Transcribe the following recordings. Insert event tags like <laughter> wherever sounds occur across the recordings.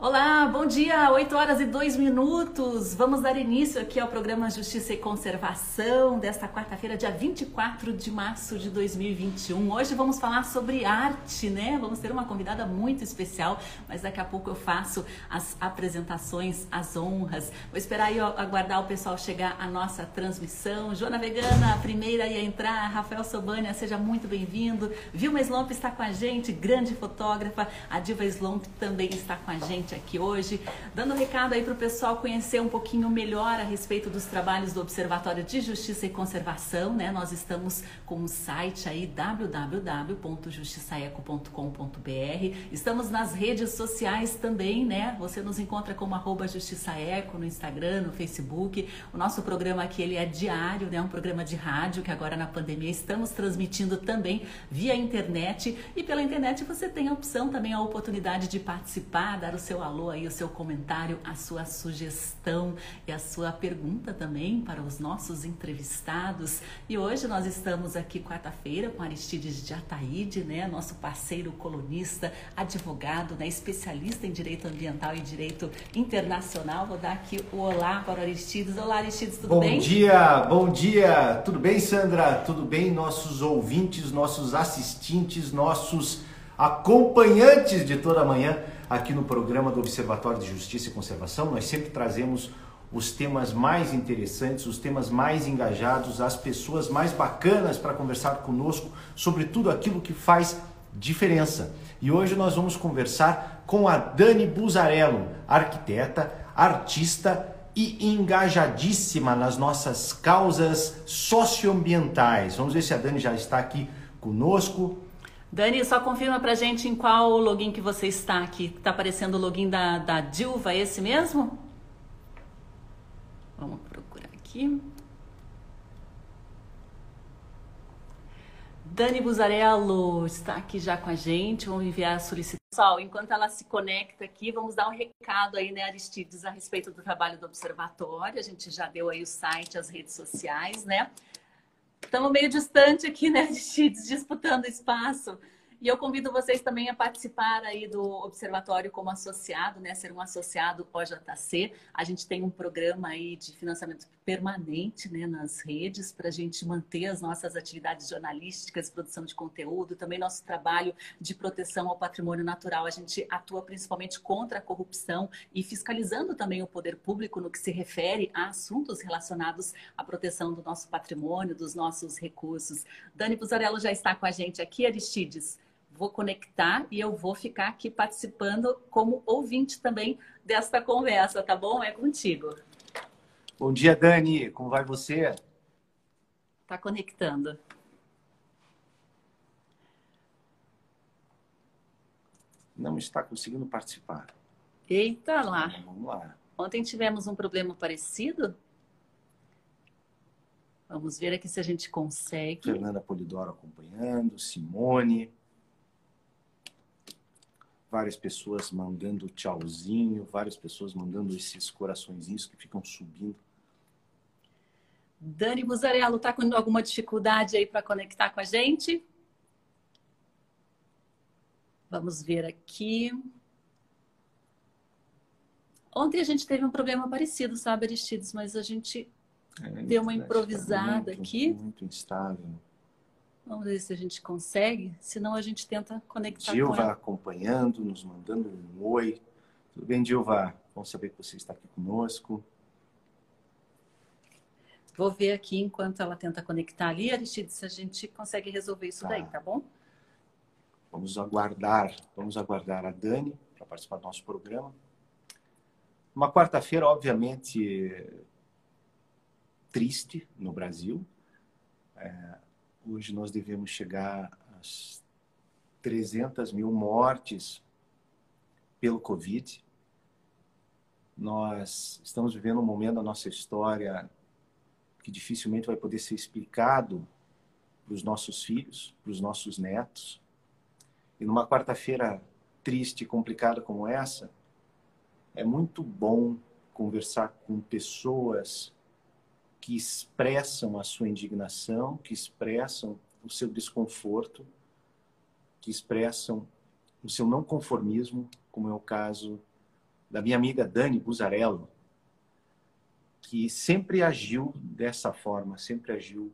Olá, bom dia, 8 horas e 2 minutos. Vamos dar início aqui ao programa Justiça e Conservação desta quarta-feira, dia 24 de março de 2021. Hoje vamos falar sobre arte, né? Vamos ter uma convidada muito especial, mas daqui a pouco eu faço as apresentações, as honras. Vou esperar aí aguardar o pessoal chegar à nossa transmissão. Joana Vegana, a primeira a entrar. Rafael Sobania, seja muito bem-vindo. Vilma Slomp está com a gente, grande fotógrafa. A Diva Slomp também está com a gente gente aqui hoje, dando um recado aí para o pessoal conhecer um pouquinho melhor a respeito dos trabalhos do Observatório de Justiça e Conservação, né? Nós estamos com o site aí www.justiçaeco.com.br. Estamos nas redes sociais também, né? Você nos encontra como arroba Justiçaeco no Instagram, no Facebook. O nosso programa aqui ele é diário, né? Um programa de rádio que agora na pandemia estamos transmitindo também via internet e pela internet você tem a opção também a oportunidade de participar, dar o seu seu alô aí, o seu comentário, a sua sugestão e a sua pergunta também para os nossos entrevistados. E hoje nós estamos aqui quarta-feira com Aristides de Ataíde, né, nosso parceiro colunista, advogado, né, especialista em direito ambiental e direito internacional. Vou dar aqui o olá para o Aristides. Olá, Aristides, tudo bom bem? Bom dia, bom dia. Tudo bem, Sandra? Tudo bem, nossos ouvintes, nossos assistentes, nossos acompanhantes de toda manhã aqui no programa do Observatório de Justiça e Conservação. Nós sempre trazemos os temas mais interessantes, os temas mais engajados, as pessoas mais bacanas para conversar conosco sobre tudo aquilo que faz diferença. E hoje nós vamos conversar com a Dani Buzarello, arquiteta, artista e engajadíssima nas nossas causas socioambientais. Vamos ver se a Dani já está aqui conosco. Dani, só confirma pra gente em qual login que você está aqui. Tá aparecendo o login da, da Dilva, esse mesmo? Vamos procurar aqui. Dani Buzarello está aqui já com a gente. Vamos enviar a solicitação. Pessoal, enquanto ela se conecta aqui, vamos dar um recado aí, né, Aristides, a respeito do trabalho do Observatório. A gente já deu aí o site, as redes sociais, né? Estamos meio distante aqui, né, de disputando espaço. E eu convido vocês também a participar aí do observatório como associado, né? Ser um associado OJC. A gente tem um programa aí de financiamento permanente, né? Nas redes para a gente manter as nossas atividades jornalísticas, produção de conteúdo, também nosso trabalho de proteção ao patrimônio natural. A gente atua principalmente contra a corrupção e fiscalizando também o poder público no que se refere a assuntos relacionados à proteção do nosso patrimônio, dos nossos recursos. Dani Buzarello já está com a gente aqui, Aristides vou conectar e eu vou ficar aqui participando como ouvinte também desta conversa, tá bom? É contigo. Bom dia, Dani. Como vai você? Tá conectando. Não está conseguindo participar. Eita lá. Vamos lá. Ontem tivemos um problema parecido. Vamos ver aqui se a gente consegue. Fernanda Polidoro acompanhando, Simone várias pessoas mandando tchauzinho, várias pessoas mandando esses coraçõezinhos que ficam subindo. Dani Buzarello, está com alguma dificuldade aí para conectar com a gente? Vamos ver aqui. Ontem a gente teve um problema parecido, sabe, Aristides? Mas a gente é, deu uma improvisada muito, aqui. Muito instável. Vamos ver se a gente consegue, senão a gente tenta conectar Dilva acompanhando, nos mandando um oi. Tudo bem, Dilva? Bom saber que você está aqui conosco. Vou ver aqui enquanto ela tenta conectar ali, Aristides, se a gente consegue resolver isso tá. daí, tá bom? Vamos aguardar, vamos aguardar a Dani para participar do nosso programa. Uma quarta-feira, obviamente, triste no Brasil. É, Hoje nós devemos chegar às 300 mil mortes pelo Covid. Nós estamos vivendo um momento da nossa história que dificilmente vai poder ser explicado para os nossos filhos, para os nossos netos. E numa quarta-feira triste e complicada como essa, é muito bom conversar com pessoas que expressam a sua indignação, que expressam o seu desconforto, que expressam o seu não conformismo, como é o caso da minha amiga Dani Buzarello, que sempre agiu dessa forma, sempre agiu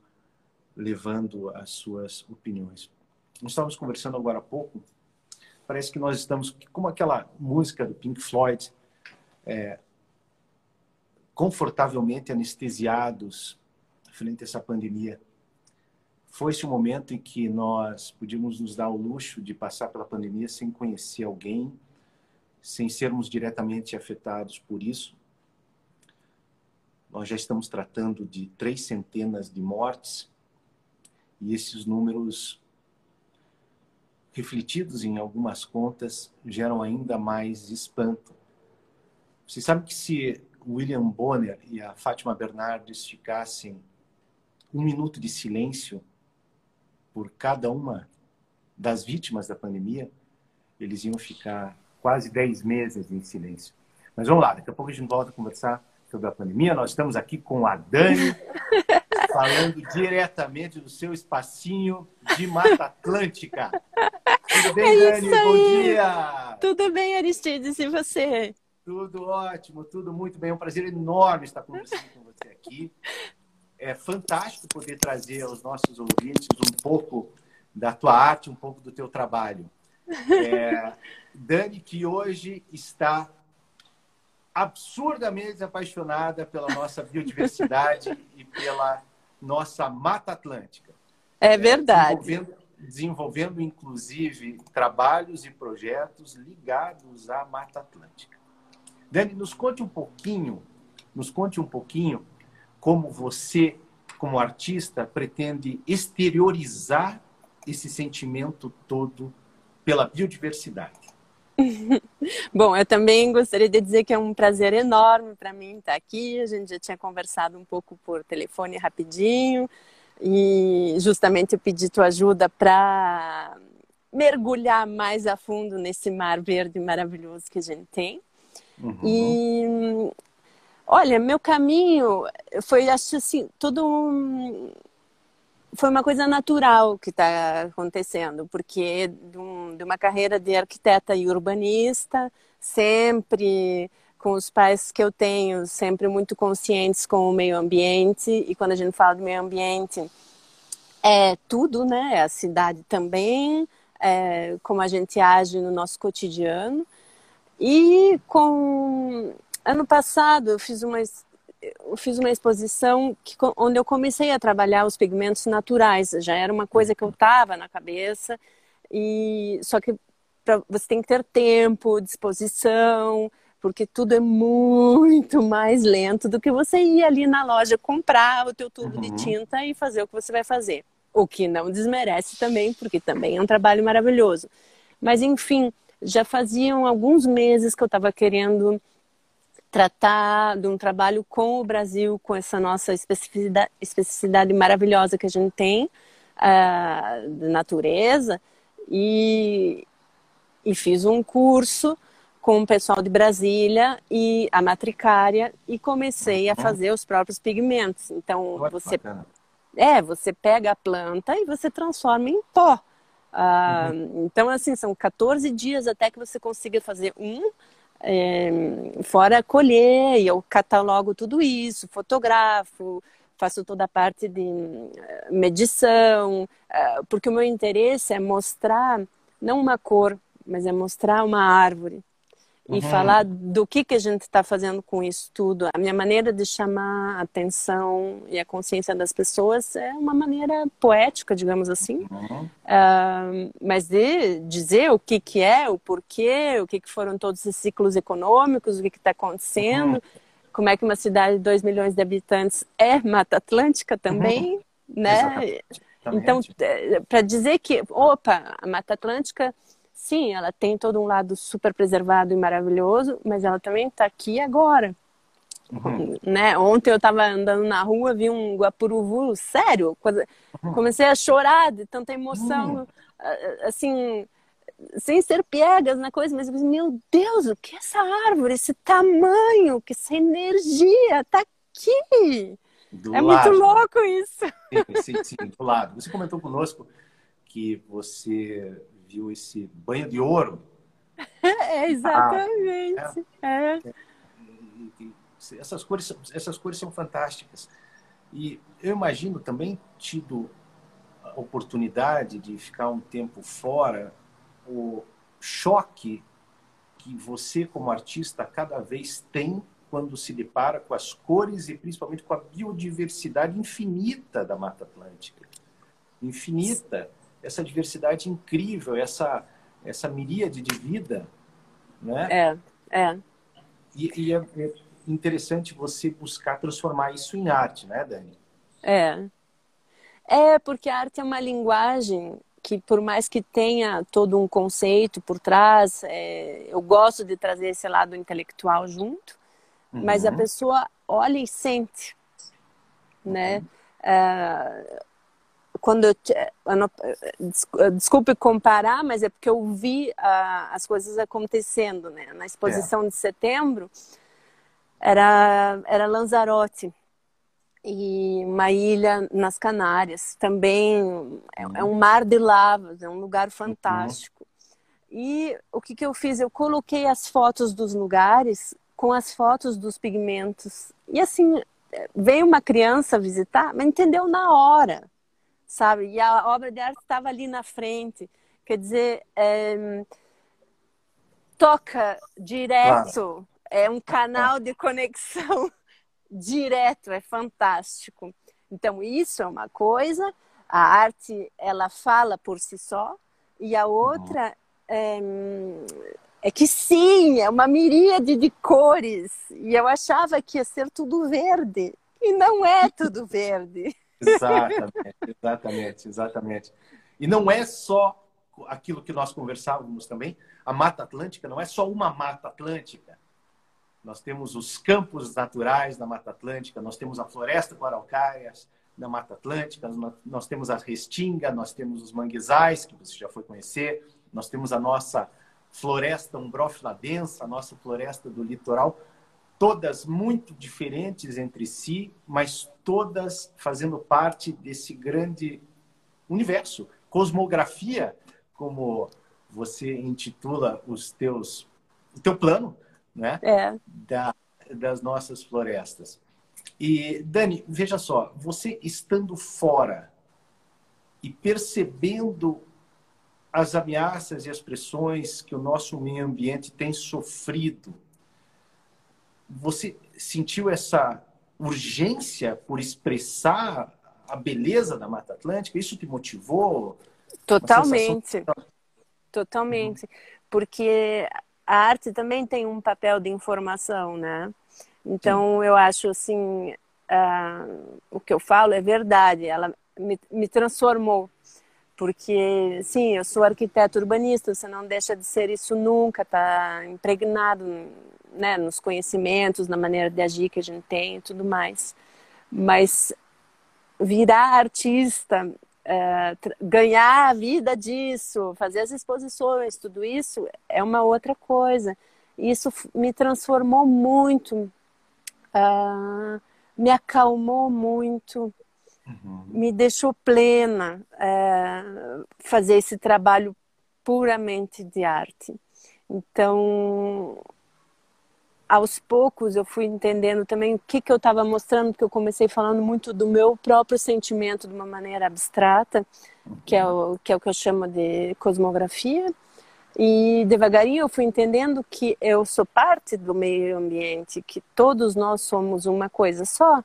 levando as suas opiniões. Nós estávamos conversando agora há pouco, parece que nós estamos, como aquela música do Pink Floyd, é, confortavelmente anestesiados frente a essa pandemia. Foi esse o momento em que nós podíamos nos dar o luxo de passar pela pandemia sem conhecer alguém, sem sermos diretamente afetados por isso. Nós já estamos tratando de três centenas de mortes e esses números refletidos em algumas contas geram ainda mais espanto. Você sabe que se William Bonner e a Fátima Bernardes ficassem um minuto de silêncio por cada uma das vítimas da pandemia, eles iam ficar quase 10 meses em silêncio. Mas vamos lá, daqui a pouco a gente volta a conversar sobre a pandemia. Nós estamos aqui com a Dani, <laughs> falando diretamente do seu espacinho de Mata Atlântica. Tudo bem, é Dani? Bom dia! Tudo bem, Aristides, e você? Tudo ótimo, tudo muito bem. É um prazer enorme estar conversando com você aqui. É fantástico poder trazer aos nossos ouvintes um pouco da tua arte, um pouco do teu trabalho. É, Dani, que hoje está absurdamente apaixonada pela nossa biodiversidade e pela nossa Mata Atlântica. É verdade. Desenvolvendo, desenvolvendo, inclusive, trabalhos e projetos ligados à Mata Atlântica. Dani, nos conte um pouquinho, nos conte um pouquinho como você, como artista, pretende exteriorizar esse sentimento todo pela biodiversidade. <laughs> Bom, eu também gostaria de dizer que é um prazer enorme para mim estar aqui. A gente já tinha conversado um pouco por telefone rapidinho e justamente eu pedi tua ajuda para mergulhar mais a fundo nesse mar verde maravilhoso que a gente tem. Uhum. E olha, meu caminho foi acho assim, tudo um, foi uma coisa natural que está acontecendo, porque de, um, de, uma carreira de arquiteta e urbanista, sempre com os pais que eu tenho, sempre muito conscientes com o meio ambiente, e quando a gente fala do meio ambiente, é tudo, né? É a cidade também, é como a gente age no nosso cotidiano. E com ano passado eu fiz uma eu fiz uma exposição que, onde eu comecei a trabalhar os pigmentos naturais. Já era uma coisa que eu estava na cabeça e só que pra, você tem que ter tempo, disposição, porque tudo é muito mais lento do que você ir ali na loja comprar o teu tubo uhum. de tinta e fazer o que você vai fazer. O que não desmerece também, porque também é um trabalho maravilhoso. Mas enfim, já faziam alguns meses que eu estava querendo tratar de um trabalho com o Brasil, com essa nossa especificidade, especificidade maravilhosa que a gente tem uh, de natureza, e, e fiz um curso com o pessoal de Brasília e a matricária e comecei a uhum. fazer os próprios pigmentos. Então você é, você pega a planta e você transforma em pó. Uhum. Então, assim, são 14 dias até que você consiga fazer um, é, fora colher, e eu catalogo tudo isso, fotografo, faço toda a parte de eh, medição, eh, porque o meu interesse é mostrar, não uma cor, mas é mostrar uma árvore e uhum. falar do que, que a gente está fazendo com isso tudo. A minha maneira de chamar a atenção e a consciência das pessoas é uma maneira poética, digamos assim, uhum. uh, mas de dizer o que, que é, o porquê, o que, que foram todos esses ciclos econômicos, o que está acontecendo, uhum. como é que uma cidade de 2 milhões de habitantes é Mata Atlântica também, né? Então, é, para dizer que, opa, a Mata Atlântica sim, ela tem todo um lado super preservado e maravilhoso, mas ela também está aqui agora. Uhum. Né? Ontem eu estava andando na rua, vi um guapuruvu, sério, uhum. comecei a chorar de tanta emoção, uhum. assim, sem ser piegas na coisa, mas meu Deus, o que é essa árvore, esse tamanho, que essa energia está aqui. Do é lado. muito louco isso. Sim, sim, sim, do lado. Você comentou conosco que você viu esse banho de ouro <laughs> É, exatamente. Ah, é. é. Essas cores, essas cores são fantásticas. E eu imagino também tido a oportunidade de ficar um tempo fora, o choque que você, como artista, cada vez tem quando se depara com as cores e principalmente com a biodiversidade infinita da Mata Atlântica. Infinita. Essa diversidade incrível, essa, essa miríade de vida. Né? É, é. E, e é, é interessante você buscar transformar isso em arte, né, Dani? É. É, porque a arte é uma linguagem que, por mais que tenha todo um conceito por trás, é, eu gosto de trazer esse lado intelectual junto, uhum. mas a uhum. pessoa olha e sente, né? Uhum. É, quando eu, eu não, desculpe comparar, mas é porque eu vi uh, as coisas acontecendo, né? Na exposição é. de setembro, era, era Lanzarote e uma ilha nas Canárias. Também é, é um mar de lavas, é um lugar fantástico. Uhum. E o que, que eu fiz? Eu coloquei as fotos dos lugares com as fotos dos pigmentos. E assim, veio uma criança visitar, mas entendeu na hora, sabe? E a obra de arte estava ali na frente. Quer dizer, é, toca direto. Claro é um canal de conexão <laughs> direto, é fantástico. Então, isso é uma coisa, a arte, ela fala por si só, e a outra é, é que sim, é uma miríade de cores, e eu achava que ia ser tudo verde, e não é tudo verde. <laughs> exatamente, exatamente, exatamente. E não é só aquilo que nós conversávamos também, a Mata Atlântica não é só uma Mata Atlântica, nós temos os campos naturais da Mata Atlântica, nós temos a floresta com araucárias da Mata Atlântica, nós temos a restinga, nós temos os manguezais, que você já foi conhecer, nós temos a nossa floresta umbrófila densa, a nossa floresta do litoral, todas muito diferentes entre si, mas todas fazendo parte desse grande universo. Cosmografia, como você intitula os teus, o teu plano, né? É. Da, das nossas florestas. E, Dani, veja só, você estando fora e percebendo as ameaças e as pressões que o nosso meio ambiente tem sofrido, você sentiu essa urgência por expressar a beleza da Mata Atlântica? Isso te motivou? Totalmente. Totalmente. Porque a arte também tem um papel de informação, né? Então Sim. eu acho assim, uh, o que eu falo é verdade. Ela me, me transformou, porque sim, eu sou arquiteto urbanista. Você não deixa de ser isso nunca. Está impregnado, né, nos conhecimentos, na maneira de agir que a gente tem e tudo mais. Mas virar artista é, ganhar a vida disso, fazer as exposições, tudo isso é uma outra coisa. Isso me transformou muito, uh, me acalmou muito, uhum. me deixou plena uh, fazer esse trabalho puramente de arte. Então, aos poucos eu fui entendendo também o que, que eu estava mostrando, porque eu comecei falando muito do meu próprio sentimento de uma maneira abstrata, que é o que, é o que eu chamo de cosmografia. E devagarinho eu fui entendendo que eu sou parte do meio ambiente, que todos nós somos uma coisa só.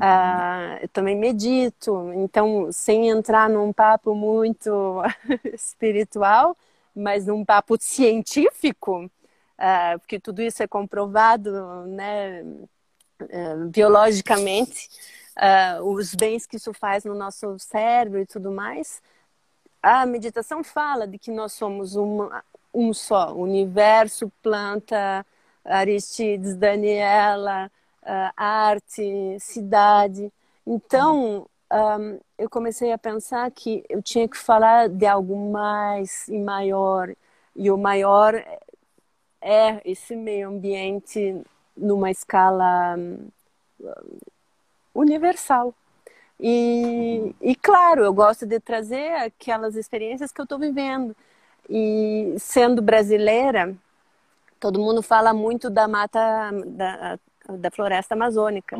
Ah, eu também medito, então, sem entrar num papo muito <laughs> espiritual, mas num papo científico, uh, porque tudo isso é comprovado né, uh, biologicamente, uh, os bens que isso faz no nosso cérebro e tudo mais. A meditação fala de que nós somos uma, um só, universo, planta, Aristides, Daniela, arte, cidade. Então, um, eu comecei a pensar que eu tinha que falar de algo mais e maior. E o maior é esse meio ambiente numa escala hum, universal. E, e claro, eu gosto de trazer aquelas experiências que eu estou vivendo. E sendo brasileira, todo mundo fala muito da mata da, da floresta amazônica,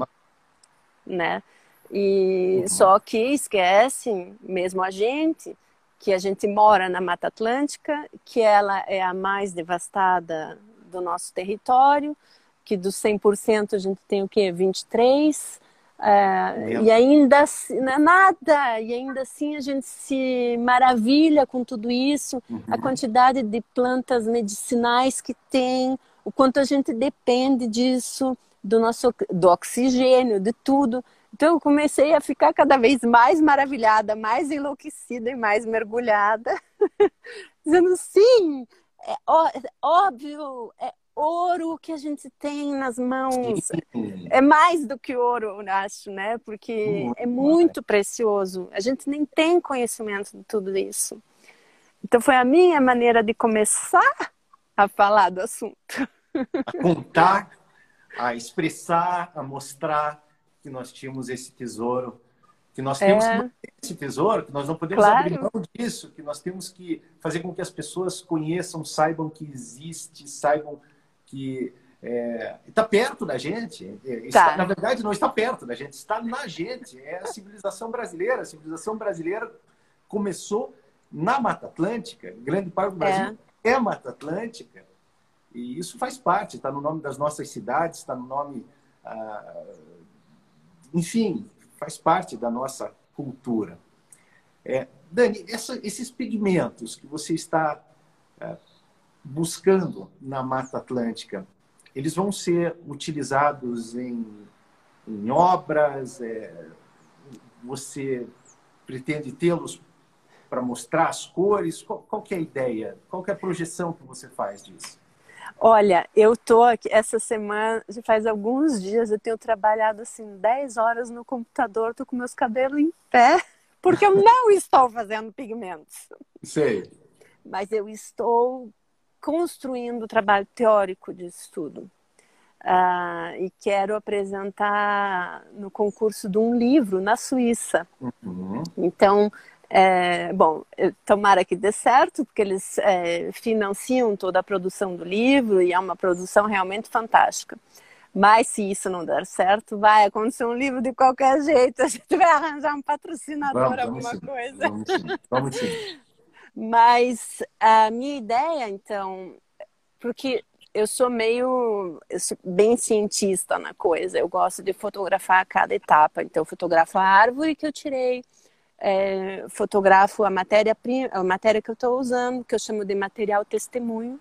né? E uhum. só que esquecem, mesmo a gente, que a gente mora na Mata Atlântica, que ela é a mais devastada do nosso território, que dos 100% a gente tem o quê? 23%. É, e ainda assim, nada, e ainda assim a gente se maravilha com tudo isso, uhum. a quantidade de plantas medicinais que tem, o quanto a gente depende disso, do nosso do oxigênio, de tudo. Então eu comecei a ficar cada vez mais maravilhada, mais enlouquecida e mais mergulhada, <laughs> dizendo sim, é óbvio, é ouro que a gente tem nas mãos. Sim. É mais do que ouro, eu acho, né? Porque muito é muito precioso. A gente nem tem conhecimento de tudo isso. Então foi a minha maneira de começar a falar do assunto. A contar, a expressar, a mostrar que nós tínhamos esse tesouro, que nós temos é. que manter esse tesouro, que nós não podemos claro. abrir mão disso, que nós temos que fazer com que as pessoas conheçam, saibam que existe, saibam que está é, perto da gente. É, está, tá. Na verdade, não está perto da gente, está na gente. É a civilização brasileira. A civilização brasileira começou na Mata Atlântica. Grande parte do Brasil é, é Mata Atlântica. E isso faz parte, está no nome das nossas cidades, está no nome. Ah, enfim, faz parte da nossa cultura. É, Dani, essa, esses pigmentos que você está é, buscando na Mata Atlântica, eles vão ser utilizados em, em obras? É, você pretende tê-los para mostrar as cores? Qual, qual é a ideia? Qual é a projeção que você faz disso? Olha, eu tô aqui essa semana, já faz alguns dias, eu tenho trabalhado assim 10 horas no computador, tô com meus cabelos em pé, <laughs> porque eu não estou fazendo pigmentos. Sei. Mas eu estou construindo o trabalho teórico de estudo. Uh, e quero apresentar no concurso de um livro na Suíça. Uhum. Então, é, bom, tomara que dê certo, porque eles é, financiam toda a produção do livro e é uma produção realmente fantástica. Mas se isso não der certo, vai acontecer um livro de qualquer jeito. <laughs> A gente vai arranjar um patrocinador, vamos, alguma vamos coisa. Vamos sim, vamos sim. Mas a minha ideia, então, porque eu sou meio eu sou bem cientista na coisa, eu gosto de fotografar cada etapa. Então, eu fotografo a árvore que eu tirei, é, fotografo a matéria, a matéria que eu estou usando, que eu chamo de material testemunho.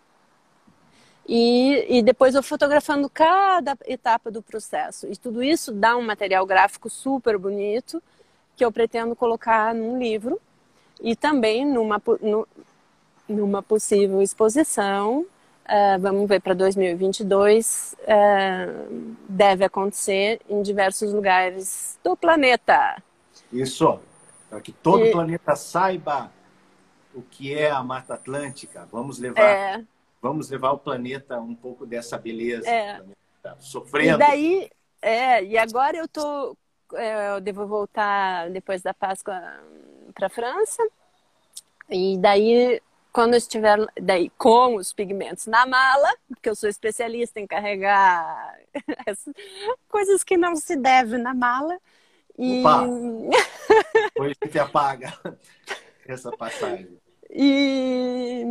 E, e depois eu fotografando cada etapa do processo. E tudo isso dá um material gráfico super bonito que eu pretendo colocar num livro e também numa, no, numa possível exposição. Uh, vamos ver para 2022, uh, deve acontecer em diversos lugares do planeta. Isso, para que todo e... o planeta saiba o que é a Mata Atlântica. Vamos levar, é... vamos levar o planeta um pouco dessa beleza. É... Tá sofrendo. E daí, é, e agora eu tô, é, eu devo voltar depois da Páscoa para a França. E daí, quando eu estiver daí, com os pigmentos na mala, porque eu sou especialista em carregar <laughs> coisas que não se deve na mala. E... Opa! <laughs> A gente apaga <laughs> essa passagem. E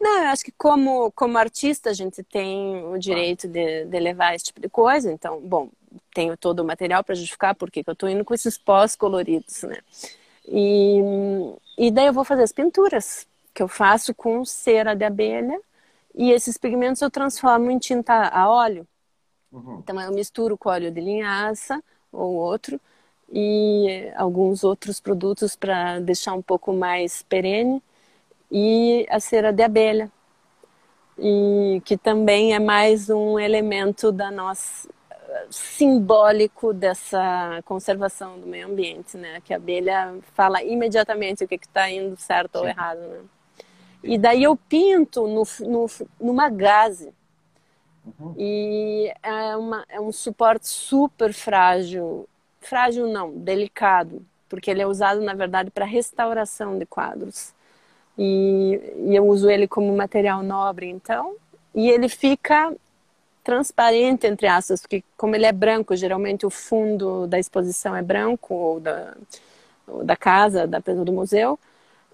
não, eu acho que como, como artista a gente tem o direito de, de levar esse tipo de coisa. Então, bom, tenho todo o material para justificar porque eu estou indo com esses pós coloridos, né? E, e daí eu vou fazer as pinturas que eu faço com cera de abelha e esses pigmentos eu transformo em tinta a óleo. Uhum. Então eu misturo com óleo de linhaça ou outro e alguns outros produtos para deixar um pouco mais perene e a cera de abelha e que também é mais um elemento da nossa simbólico dessa conservação do meio ambiente, né? Que a abelha fala imediatamente o que está indo certo Sim. ou errado, né? E daí eu pinto no, no, numa gaze. Uhum. E é, uma, é um suporte super frágil. Frágil não, delicado. Porque ele é usado, na verdade, para restauração de quadros. E, e eu uso ele como material nobre, então e ele fica transparente, entre aspas, porque como ele é branco, geralmente o fundo da exposição é branco, ou da, ou da casa, da do museu,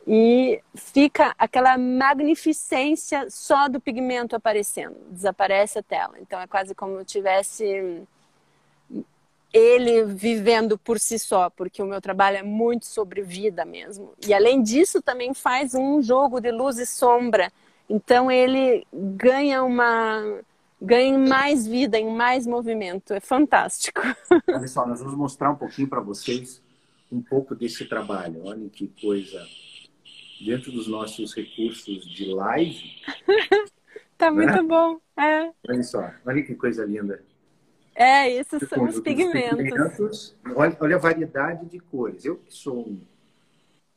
e fica aquela magnificência só do pigmento aparecendo, desaparece a tela. Então é quase como se tivesse ele vivendo por si só, porque o meu trabalho é muito sobre vida mesmo. E além disso, também faz um jogo de luz e sombra. Então ele ganha uma ganha mais vida, em mais movimento. É fantástico. <laughs> Olha só, nós vamos mostrar um pouquinho para vocês um pouco desse trabalho. Olha que coisa dentro dos nossos recursos de live. <laughs> tá né? muito bom. É. Olha só, olha que coisa linda. É, esses são os pigmentos. pigmentos. Olha, olha, a variedade de cores. Eu que sou um,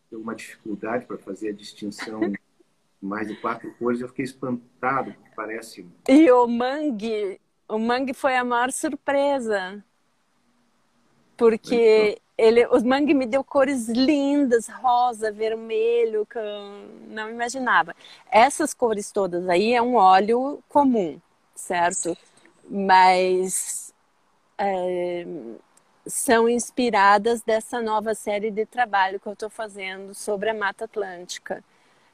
tenho uma dificuldade para fazer a distinção <laughs> mais de quatro cores, eu fiquei espantado, parece. E o mangue, o mangue foi a maior surpresa. Porque ele, os mangue me deu cores lindas, rosa, vermelho, que eu não imaginava. Essas cores todas aí é um óleo comum, certo? Mas é, são inspiradas dessa nova série de trabalho que eu estou fazendo sobre a Mata Atlântica.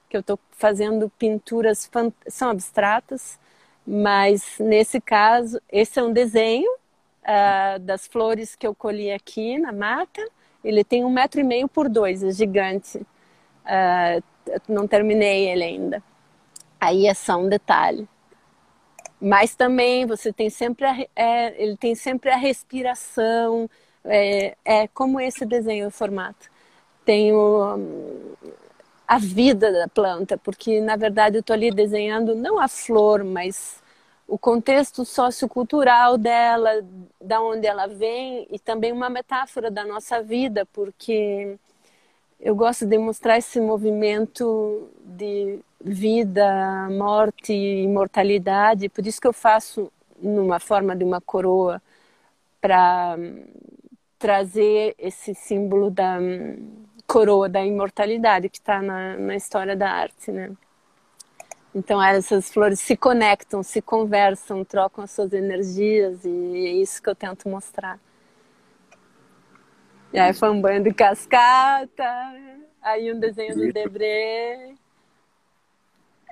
Que eu estou fazendo pinturas, são abstratas, mas nesse caso, esse é um desenho uh, das flores que eu colhi aqui na mata. Ele tem um metro e meio por dois, é gigante. Uh, não terminei ele ainda. Aí é só um detalhe. Mas também você tem sempre a, é, ele tem sempre a respiração. É, é como esse desenho o formato. Tem o, a vida da planta, porque na verdade eu estou ali desenhando não a flor, mas o contexto sociocultural dela, da onde ela vem e também uma metáfora da nossa vida, porque eu gosto de mostrar esse movimento de vida, morte e imortalidade, por isso que eu faço numa forma de uma coroa para trazer esse símbolo da coroa da imortalidade que está na, na história da arte, né? Então essas flores se conectam, se conversam, trocam as suas energias e é isso que eu tento mostrar. E aí foi um banho de cascata, aí um desenho do Debré.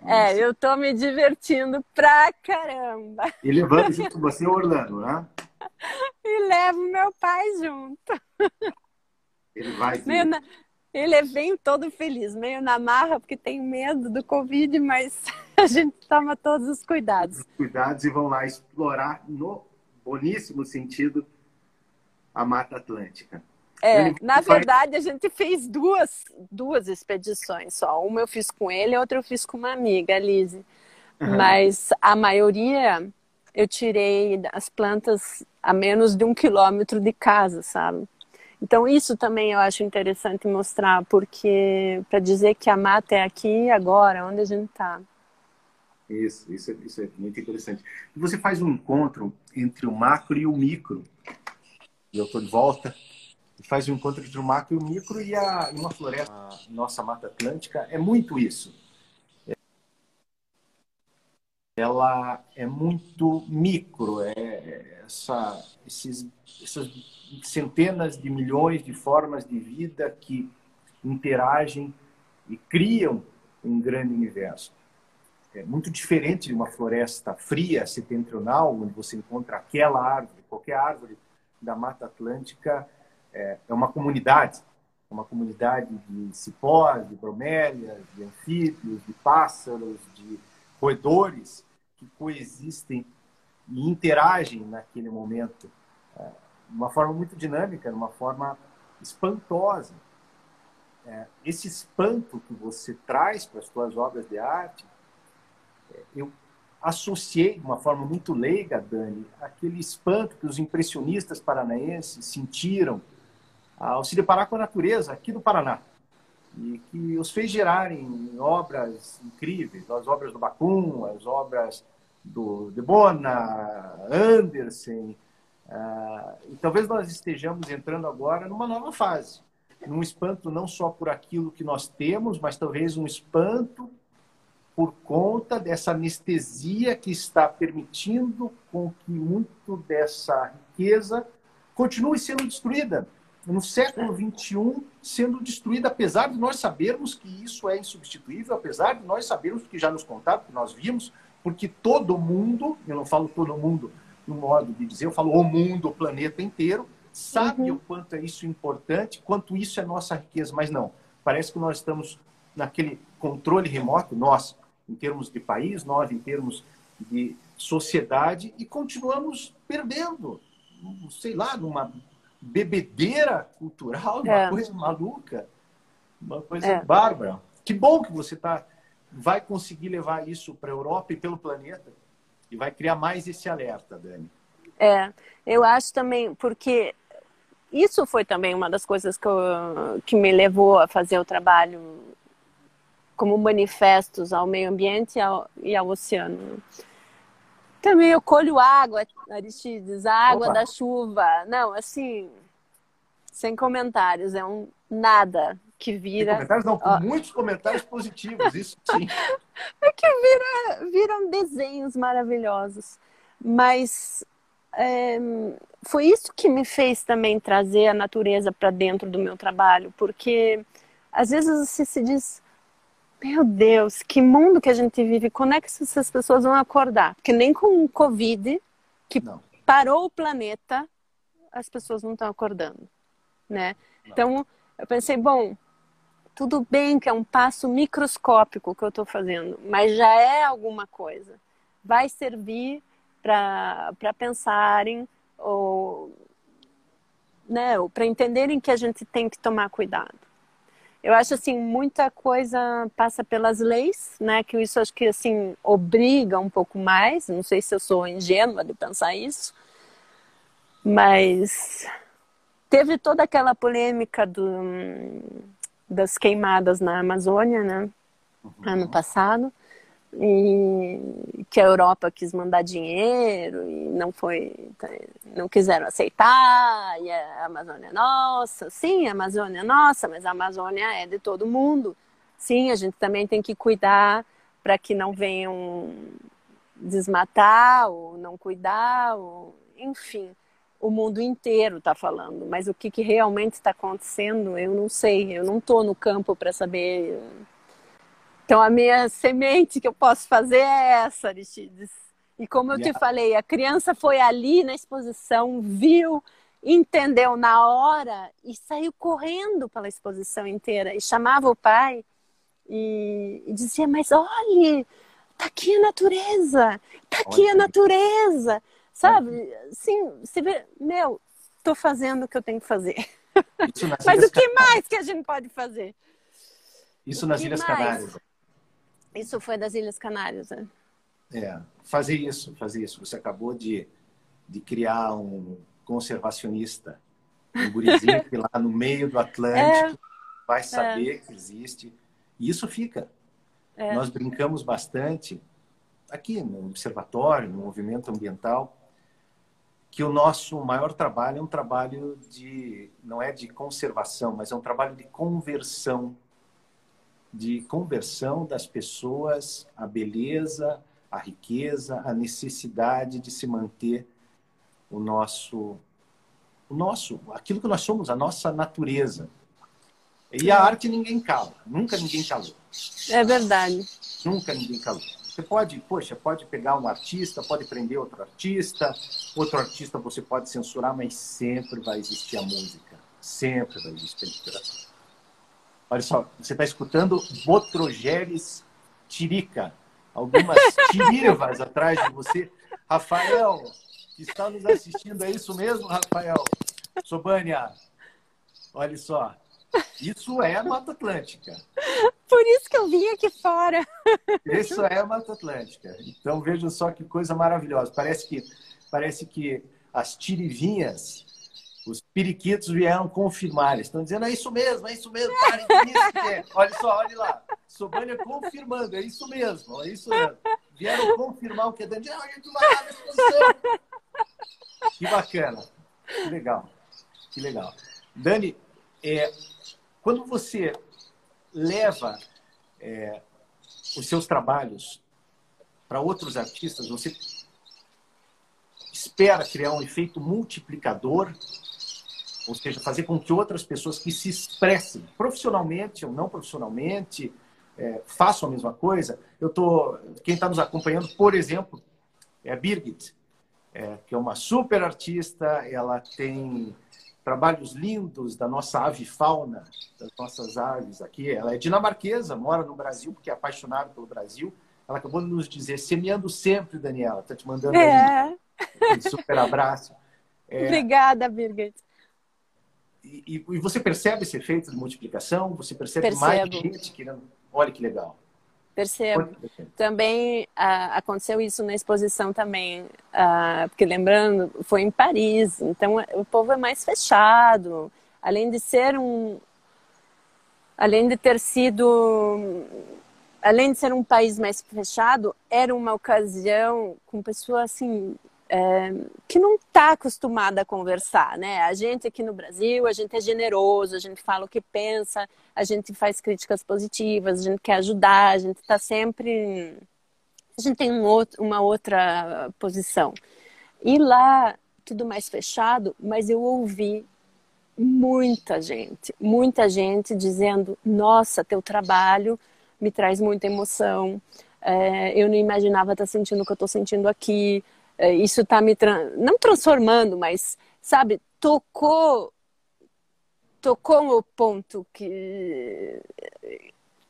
É, eu tô me divertindo pra caramba. E levando junto com você Orlando, né? <laughs> E levo meu pai junto. Ele vai. Na, ele é bem todo feliz, meio na marra, porque tem medo do Covid, mas <laughs> a gente toma todos os cuidados. Os cuidados e vão lá explorar, no boníssimo sentido, a Mata Atlântica. É, na verdade, a gente fez duas, duas expedições só. Uma eu fiz com ele, outra eu fiz com uma amiga, a Lise. Uhum. Mas a maioria eu tirei as plantas a menos de um quilômetro de casa, sabe? Então, isso também eu acho interessante mostrar, porque para dizer que a mata é aqui agora, onde a gente está. Isso, isso é, isso é muito interessante. E você faz um encontro entre o macro e o micro. E eu estou de volta. Faz um encontro entre o macro e o micro e a, uma floresta, a nossa Mata Atlântica, é muito isso. Ela é muito micro, é essa, esses, essas centenas de milhões de formas de vida que interagem e criam um grande universo. É muito diferente de uma floresta fria, setentrional, onde você encontra aquela árvore, qualquer árvore da Mata Atlântica é, é uma comunidade, é uma comunidade de cipós, de bromélias, de anfíbios, de pássaros, de roedores que coexistem e interagem naquele momento é, de uma forma muito dinâmica, de uma forma espantosa. É, esse espanto que você traz para as suas obras de arte, é, eu associei de uma forma muito leiga, Dani, aquele espanto que os impressionistas paranaenses sentiram ao se deparar com a natureza aqui do Paraná e que os fez gerarem obras incríveis, as obras do Bacum, as obras do De Bona, Andersen, ah, e talvez nós estejamos entrando agora numa nova fase, num espanto não só por aquilo que nós temos, mas talvez um espanto por conta dessa anestesia que está permitindo com que muito dessa riqueza continue sendo destruída. No século XXI, sendo destruída, apesar de nós sabermos que isso é insubstituível, apesar de nós sabermos que já nos contaram, que nós vimos, porque todo mundo, eu não falo todo mundo no modo de dizer, eu falo o mundo, o planeta inteiro, sabe uhum. o quanto é isso importante, quanto isso é nossa riqueza, mas não. Parece que nós estamos naquele controle remoto, nós, em termos de país, nós, em termos de sociedade, e continuamos perdendo, sei lá, numa bebedeira cultural, uma é. coisa maluca, uma coisa é. bárbara. Que bom que você tá, vai conseguir levar isso para a Europa e pelo planeta e vai criar mais esse alerta, Dani. É, eu acho também, porque isso foi também uma das coisas que, eu, que me levou a fazer o trabalho como manifestos ao meio ambiente e ao, e ao oceano. Também eu colho água, Aristides, a água Opa. da chuva. Não, assim, sem comentários, é um nada que vira. Sem comentários não, com muitos comentários positivos, isso sim. <laughs> é que vira, viram desenhos maravilhosos. Mas é, foi isso que me fez também trazer a natureza para dentro do meu trabalho, porque às vezes você se diz, meu Deus, que mundo que a gente vive, quando é que essas pessoas vão acordar? Porque nem com o Covid, que não. parou o planeta, as pessoas não estão acordando, né? Não. Então, eu pensei, bom, tudo bem que é um passo microscópico que eu estou fazendo, mas já é alguma coisa. Vai servir para pensarem ou, né, ou para entenderem que a gente tem que tomar cuidado. Eu acho assim muita coisa passa pelas leis, né? Que isso acho que assim obriga um pouco mais. Não sei se eu sou ingênua de pensar isso, mas teve toda aquela polêmica do, das queimadas na Amazônia, né? Uhum. Ano passado e que a Europa quis mandar dinheiro e não foi não quiseram aceitar e a Amazônia é nossa. Sim a Amazônia é nossa mas a Amazônia é de todo mundo. Sim a gente também tem que cuidar para que não venham desmatar ou não cuidar ou enfim o mundo inteiro está falando. Mas o que, que realmente está acontecendo eu não sei. Eu não estou no campo para saber então, a minha semente que eu posso fazer é essa, Aristides. E como eu te falei, a criança foi ali na exposição, viu, entendeu na hora e saiu correndo pela exposição inteira e chamava o pai e, e dizia: Mas olhe, tá aqui a natureza, tá aqui a natureza, sabe? Sim, você vê, meu, tô fazendo o que eu tenho que fazer. <laughs> Mas o que mais que a gente pode fazer? Isso nas Ilhas? Canárias. Isso foi das Ilhas Canárias, né? É, fazer isso, fazer isso. Você acabou de, de criar um conservacionista, um gurizinho <laughs> que lá no meio do Atlântico é, vai saber é. que existe. E isso fica. É. Nós brincamos bastante aqui no observatório, no movimento ambiental, que o nosso maior trabalho é um trabalho de não é de conservação, mas é um trabalho de conversão de conversão das pessoas à beleza, à riqueza, à necessidade de se manter o nosso, o nosso, aquilo que nós somos, a nossa natureza. E a arte ninguém cala, nunca ninguém calou. É verdade. Nunca ninguém calou. Você pode, poxa, pode pegar um artista, pode prender outro artista, outro artista você pode censurar, mas sempre vai existir a música, sempre vai existir a literatura. Olha só, você está escutando Botrogeres Tirica. Algumas <laughs> tirivas atrás de você. Rafael, que está nos assistindo, é isso mesmo, Rafael? Sobânia, olha só. Isso é a Mata Atlântica. Por isso que eu vim aqui fora. Isso é a Mata Atlântica. Então vejam só que coisa maravilhosa. Parece que, parece que as tirivinhas os periquitos vieram confirmar. Eles estão dizendo, é isso mesmo, é isso mesmo. Parem é. <laughs> Olha só, olha lá. Sobânia confirmando, é isso mesmo, é isso mesmo. Vieram confirmar o que é dentro. Ah, gente. Que bacana. Que legal. Que legal. Dani, é, quando você leva é, os seus trabalhos para outros artistas, você espera criar um efeito multiplicador, ou seja, fazer com que outras pessoas que se expressem profissionalmente ou não profissionalmente é, façam a mesma coisa. Eu tô, quem está nos acompanhando, por exemplo, é a Birgit, é, que é uma super artista, ela tem trabalhos lindos da nossa ave fauna, das nossas aves aqui. Ela é dinamarquesa, mora no Brasil porque é apaixonada pelo Brasil. Ela acabou de nos dizer, semeando sempre, Daniela. Está te mandando é. aí um super abraço. É... Obrigada, Birgit. E, e, você percebe esse efeito de multiplicação? Você percebe Percebo. mais gente querendo... Olha que legal. Percebo. Também ah, aconteceu isso na exposição também, ah, porque lembrando, foi em Paris, então o povo é mais fechado. Além de ser um, além de ter sido, além de ser um país mais fechado, era uma ocasião com pessoas assim é, que não está acostumada a conversar, né? A gente aqui no Brasil, a gente é generoso, a gente fala o que pensa, a gente faz críticas positivas, a gente quer ajudar, a gente está sempre. A gente tem um outro, uma outra posição. E lá, tudo mais fechado, mas eu ouvi muita gente, muita gente dizendo: nossa, teu trabalho me traz muita emoção. É, eu não imaginava estar sentindo o que eu estou sentindo aqui. É, isso está me tra não transformando, mas sabe, tocou tocou o ponto que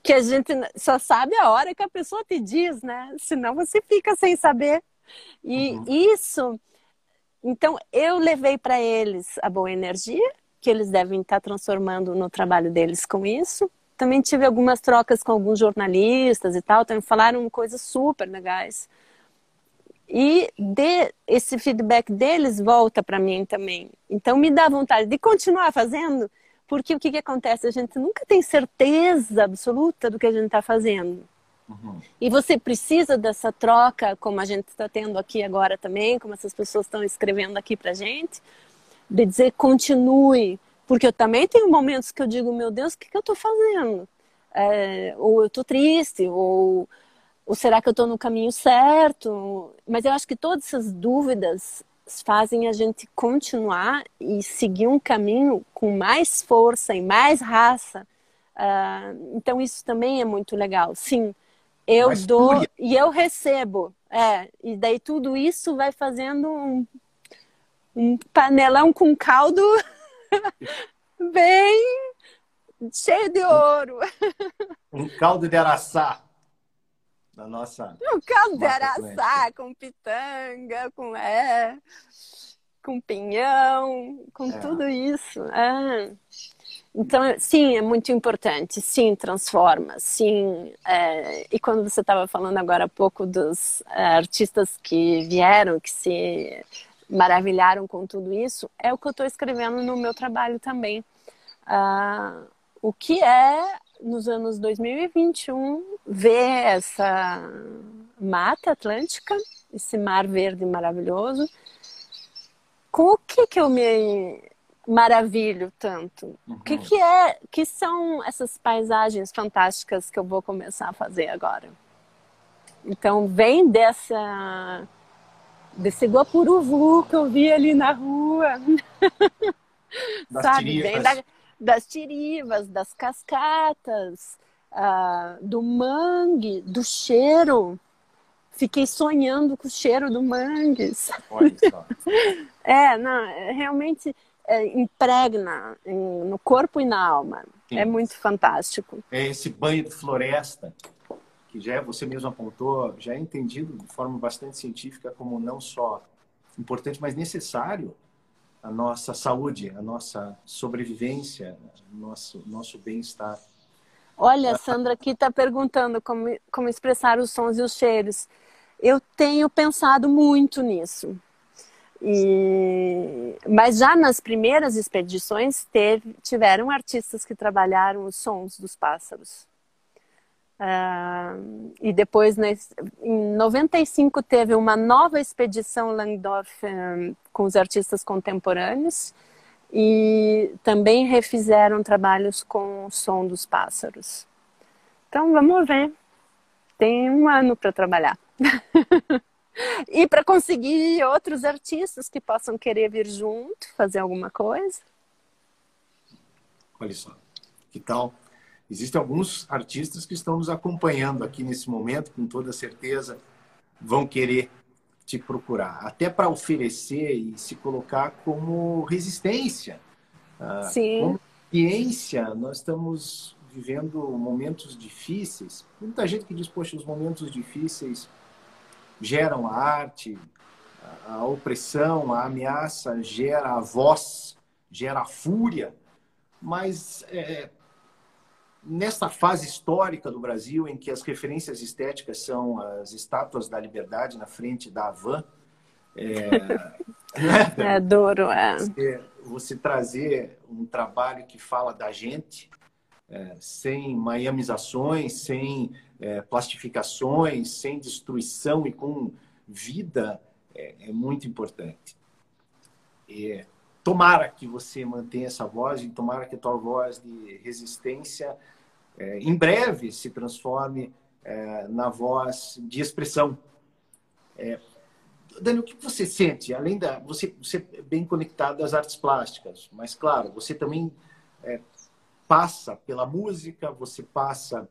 que a gente só sabe a hora que a pessoa te diz, né? Senão você fica sem saber. E uhum. isso, então eu levei para eles a boa energia que eles devem estar transformando no trabalho deles com isso. Também tive algumas trocas com alguns jornalistas e tal, também falaram coisas super legais. E de, esse feedback deles volta para mim também. Então me dá vontade de continuar fazendo, porque o que, que acontece? A gente nunca tem certeza absoluta do que a gente está fazendo. Uhum. E você precisa dessa troca, como a gente está tendo aqui agora também, como essas pessoas estão escrevendo aqui para gente, de dizer continue, porque eu também tenho momentos que eu digo, meu Deus, o que, que eu estou fazendo? É, ou eu estou triste, ou, ou será que eu estou no caminho certo? Mas eu acho que todas essas dúvidas fazem a gente continuar e seguir um caminho com mais força e mais raça. Uh, então isso também é muito legal. Sim, eu mais dou e eu recebo. É, e daí tudo isso vai fazendo um, um panelão com caldo <laughs> bem cheio de ouro. Um caldo de araçá da nossa. O caldo de araçá com pitanga, com é, com pinhão, com é. tudo isso. É. Então, sim, é muito importante. Sim, transforma. Sim, é... e quando você estava falando agora há pouco dos é, artistas que vieram, que se maravilharam com tudo isso, é o que eu estou escrevendo no meu trabalho também. Ah, o que é nos anos 2021 ver essa mata atlântica, esse mar verde maravilhoso. Com o que que eu me maravilho tanto? Uhum. O que que é, que são essas paisagens fantásticas que eu vou começar a fazer agora? Então vem dessa desse Guapuruvu que eu vi ali na rua. <laughs> Sabe, vem da, das tirivas, das cascatas, uh, do mangue, do cheiro. Fiquei sonhando com o cheiro do mangue. Olha só. <laughs> é, não, realmente é, impregna em, no corpo e na alma. Sim. É muito fantástico. É esse banho de floresta que já é, você mesmo apontou, já é entendido de forma bastante científica como não só importante, mas necessário a nossa saúde, a nossa sobrevivência, nosso, nosso bem-estar. Olha, Sandra aqui está perguntando como, como expressar os sons e os cheiros. Eu tenho pensado muito nisso. E... Mas já nas primeiras expedições teve, tiveram artistas que trabalharam os sons dos pássaros. Uh, e depois, em 95, teve uma nova expedição Langdorf um, com os artistas contemporâneos e também refizeram trabalhos com o som dos pássaros. Então, vamos ver. tem um ano para trabalhar. <laughs> e para conseguir outros artistas que possam querer vir junto, fazer alguma coisa. Olha só, que tal? Existem alguns artistas que estão nos acompanhando aqui nesse momento, com toda certeza vão querer te procurar, até para oferecer e se colocar como resistência. Ah, Sim. Como ciência, nós estamos vivendo momentos difíceis. Muita gente que diz, poxa, os momentos difíceis geram a arte, a opressão, a ameaça gera a voz, gera a fúria. Mas é, nesta fase histórica do Brasil, em que as referências estéticas são as estátuas da liberdade na frente da Havan, é, <laughs> é duro, é. Você, você, trazer um trabalho que fala da gente, é, sem maiamizações, sem é, plastificações, sem destruição e com vida, é, é muito importante. E, tomara que você mantenha essa voz e tomara que a tua voz de resistência é, em breve se transforme é, na voz de expressão. É, Dani, o que você sente? Além da. Você, você é bem conectado às artes plásticas, mas, claro, você também é, passa pela música, você passa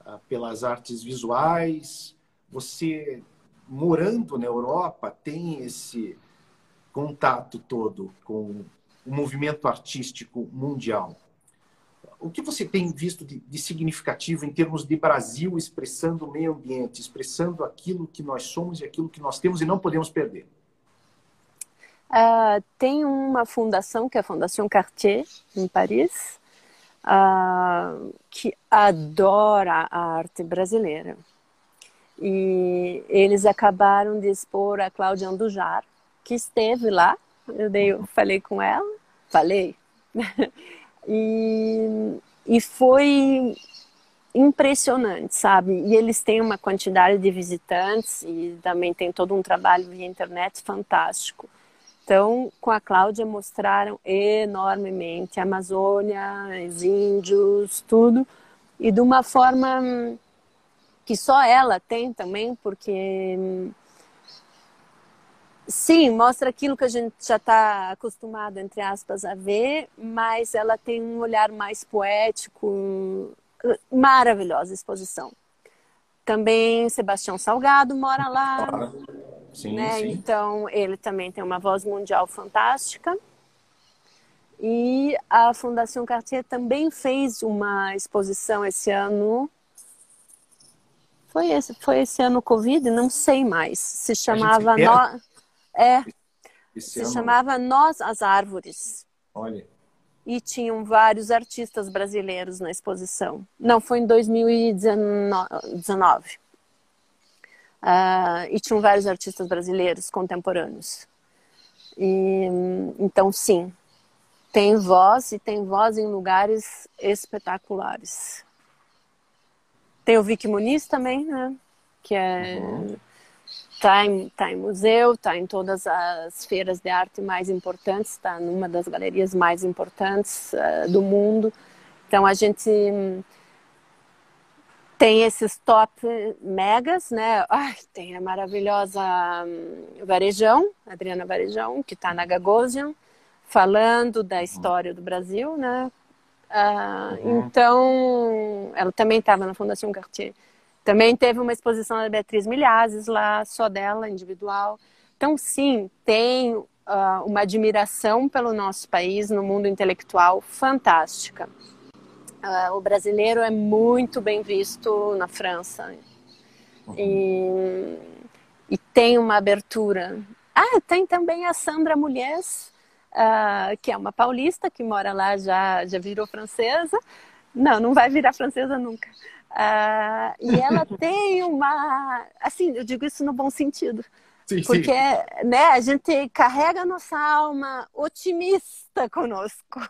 ah, pelas artes visuais, você, morando na Europa, tem esse contato todo com o movimento artístico mundial o que você tem visto de, de, significativo em termos de Brasil expressando o meio ambiente, expressando aquilo que nós somos e aquilo que nós temos e não podemos perder? Uh, tem uma fundação, que é a Fundação Cartier, em Paris, uh, que adora a arte brasileira. E eles acabaram de expor a Cláudia Andujar, que esteve lá. Eu, dei, eu falei com ela, falei. <laughs> E, e foi impressionante, sabe? E eles têm uma quantidade de visitantes e também tem todo um trabalho via internet fantástico. Então, com a Cláudia mostraram enormemente a Amazônia, os índios, tudo, e de uma forma que só ela tem também, porque Sim, mostra aquilo que a gente já está acostumado, entre aspas, a ver, mas ela tem um olhar mais poético, maravilhosa exposição. Também Sebastião Salgado mora lá, sim, né? Sim. Então ele também tem uma voz mundial fantástica. E a Fundação Cartier também fez uma exposição esse ano. Foi esse, foi esse ano Covid? Não sei mais. Se chamava. No... É. Esse se ano... chamava Nós as Árvores. Olha. E tinham vários artistas brasileiros na exposição. Não, foi em 2019. Uh, e tinham vários artistas brasileiros contemporâneos. E, então, sim, tem voz e tem voz em lugares espetaculares. Tem o Vicky Muniz também, né? Que é uhum. Está em, tá em museu, está em todas as feiras de arte mais importantes, está numa das galerias mais importantes uh, do mundo. Então a gente tem esses top megas, né? Ai, tem a maravilhosa um, Varejão, Adriana Varejão, que está na Gagosian, falando da história do Brasil, né? Uh, uhum. Então, ela também estava na Fundação Cartier. Também teve uma exposição da Beatriz Milhazes lá, só dela, individual. Então, sim, tem uh, uma admiração pelo nosso país no mundo intelectual fantástica. Uh, o brasileiro é muito bem visto na França. Uhum. E, e, tem uma abertura. Ah, tem também a Sandra Mulheres, uh, que é uma paulista que mora lá, já, já virou francesa. Não, não vai virar francesa nunca. Uh, e ela <laughs> tem uma. Assim, eu digo isso no bom sentido. Sim, porque sim. Né, a gente carrega a nossa alma otimista conosco.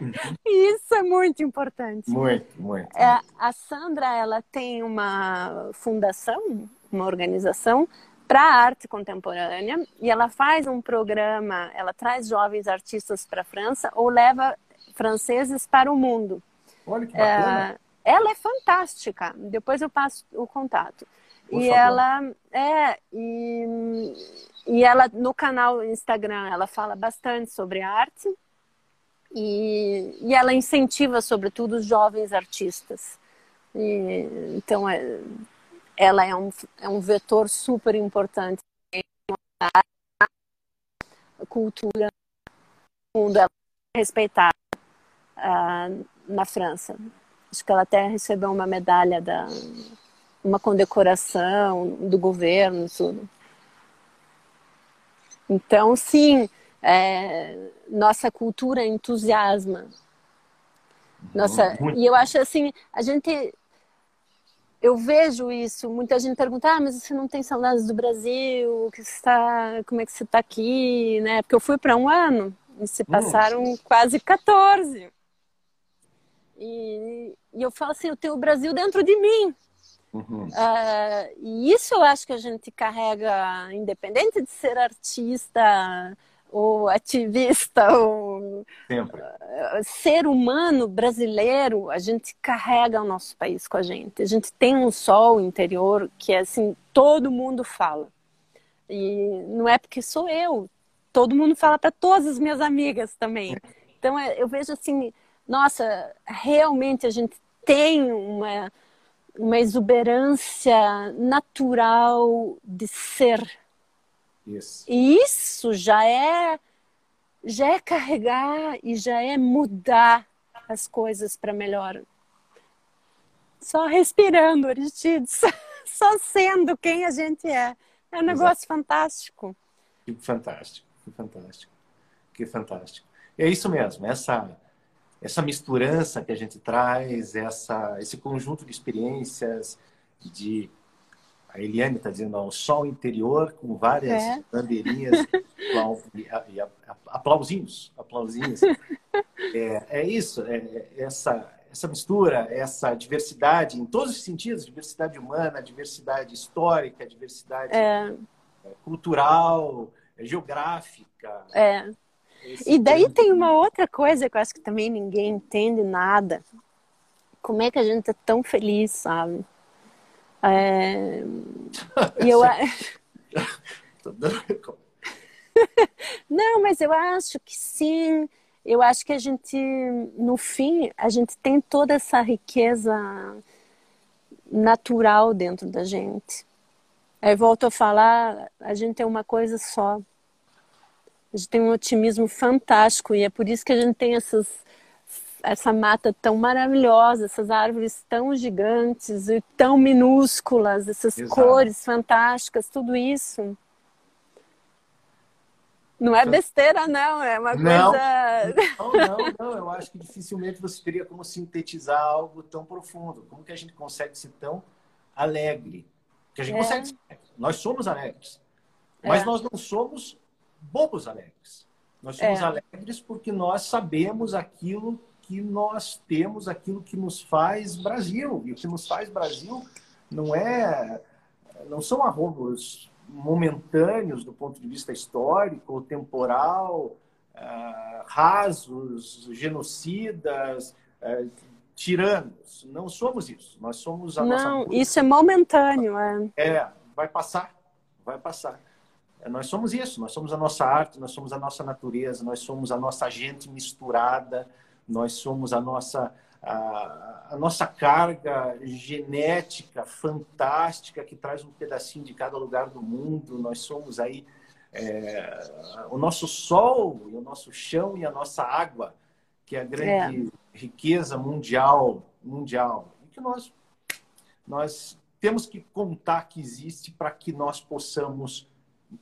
Uhum. <laughs> e isso é muito importante. Muito, muito. É, a Sandra ela tem uma fundação, uma organização para arte contemporânea e ela faz um programa, ela traz jovens artistas para a França ou leva franceses para o mundo. Olha que bacana. É, ela é fantástica. Depois eu passo o contato. Por e favor. ela é e, e ela no canal Instagram ela fala bastante sobre arte e, e ela incentiva sobretudo os jovens artistas. E, então é, ela é um, é um vetor super importante a cultura mundo ela é respeitada uh, na França. Acho que ela até recebeu uma medalha da uma condecoração do governo, tudo. Então, sim, é, nossa cultura entusiasma. Nossa, Muito. e eu acho assim, a gente eu vejo isso, muita gente pergunta, ah, mas você não tem saudades do Brasil, que está, como é que você está aqui, né? Porque eu fui para um ano e se passaram Nossa. quase 14. E, e eu falo assim, eu tenho o Brasil dentro de mim. Uhum. Uh, e isso eu acho que a gente carrega, independente de ser artista ou ativista ou. Uh, ser humano brasileiro, a gente carrega o nosso país com a gente. A gente tem um sol interior que é assim, todo mundo fala. E não é porque sou eu, todo mundo fala para todas as minhas amigas também. Então é, eu vejo assim, nossa, realmente a gente tem uma, uma exuberância natural de ser. Isso. E isso já é já é carregar e já é mudar as coisas para melhor. Só respirando, Aristides, <laughs> só sendo quem a gente é. É um negócio Exato. fantástico. Que fantástico, que fantástico. Que fantástico. É isso mesmo, essa essa misturança que a gente traz, essa, esse conjunto de experiências, de a Eliane está dizendo, o sol interior com várias é. bandeirinhas <laughs> e, aplausinhos, aplausinhos. É, é isso, é, é, essa, essa mistura, essa diversidade em todos os sentidos, diversidade humana, diversidade histórica, diversidade é. É, cultural, geográfica. É. E daí tem uma outra coisa que eu acho que também ninguém entende nada. Como é que a gente é tão feliz, sabe? É... <laughs> E eu... <laughs> <laughs> Não, mas eu acho que sim. Eu acho que a gente, no fim, a gente tem toda essa riqueza natural dentro da gente. Aí volto a falar, a gente é uma coisa só. A gente tem um otimismo fantástico e é por isso que a gente tem essas, essa mata tão maravilhosa, essas árvores tão gigantes e tão minúsculas, essas Exato. cores fantásticas, tudo isso. Não é besteira, não, é uma não, coisa. Não, não, não. Eu acho que dificilmente você teria como sintetizar algo tão profundo. Como que a gente consegue ser tão alegre? Que a gente é. consegue ser. Nós somos alegres. Mas é. nós não somos bobos alegres. Nós somos é. alegres porque nós sabemos aquilo que nós temos, aquilo que nos faz Brasil. E o que nos faz Brasil não é, não são arrobos momentâneos do ponto de vista histórico temporal, uh, rasos, genocidas, uh, tiranos. Não somos isso. Nós somos a não, nossa. Não, isso é momentâneo. É. é, vai passar, vai passar. Nós somos isso, nós somos a nossa arte, nós somos a nossa natureza, nós somos a nossa gente misturada, nós somos a nossa, a, a, nossa carga genética fantástica que traz um pedacinho de cada lugar do mundo. Nós somos aí é, o nosso sol, o nosso chão e a nossa água, que é a grande é. riqueza mundial, mundial. E que nós, nós temos que contar que existe para que nós possamos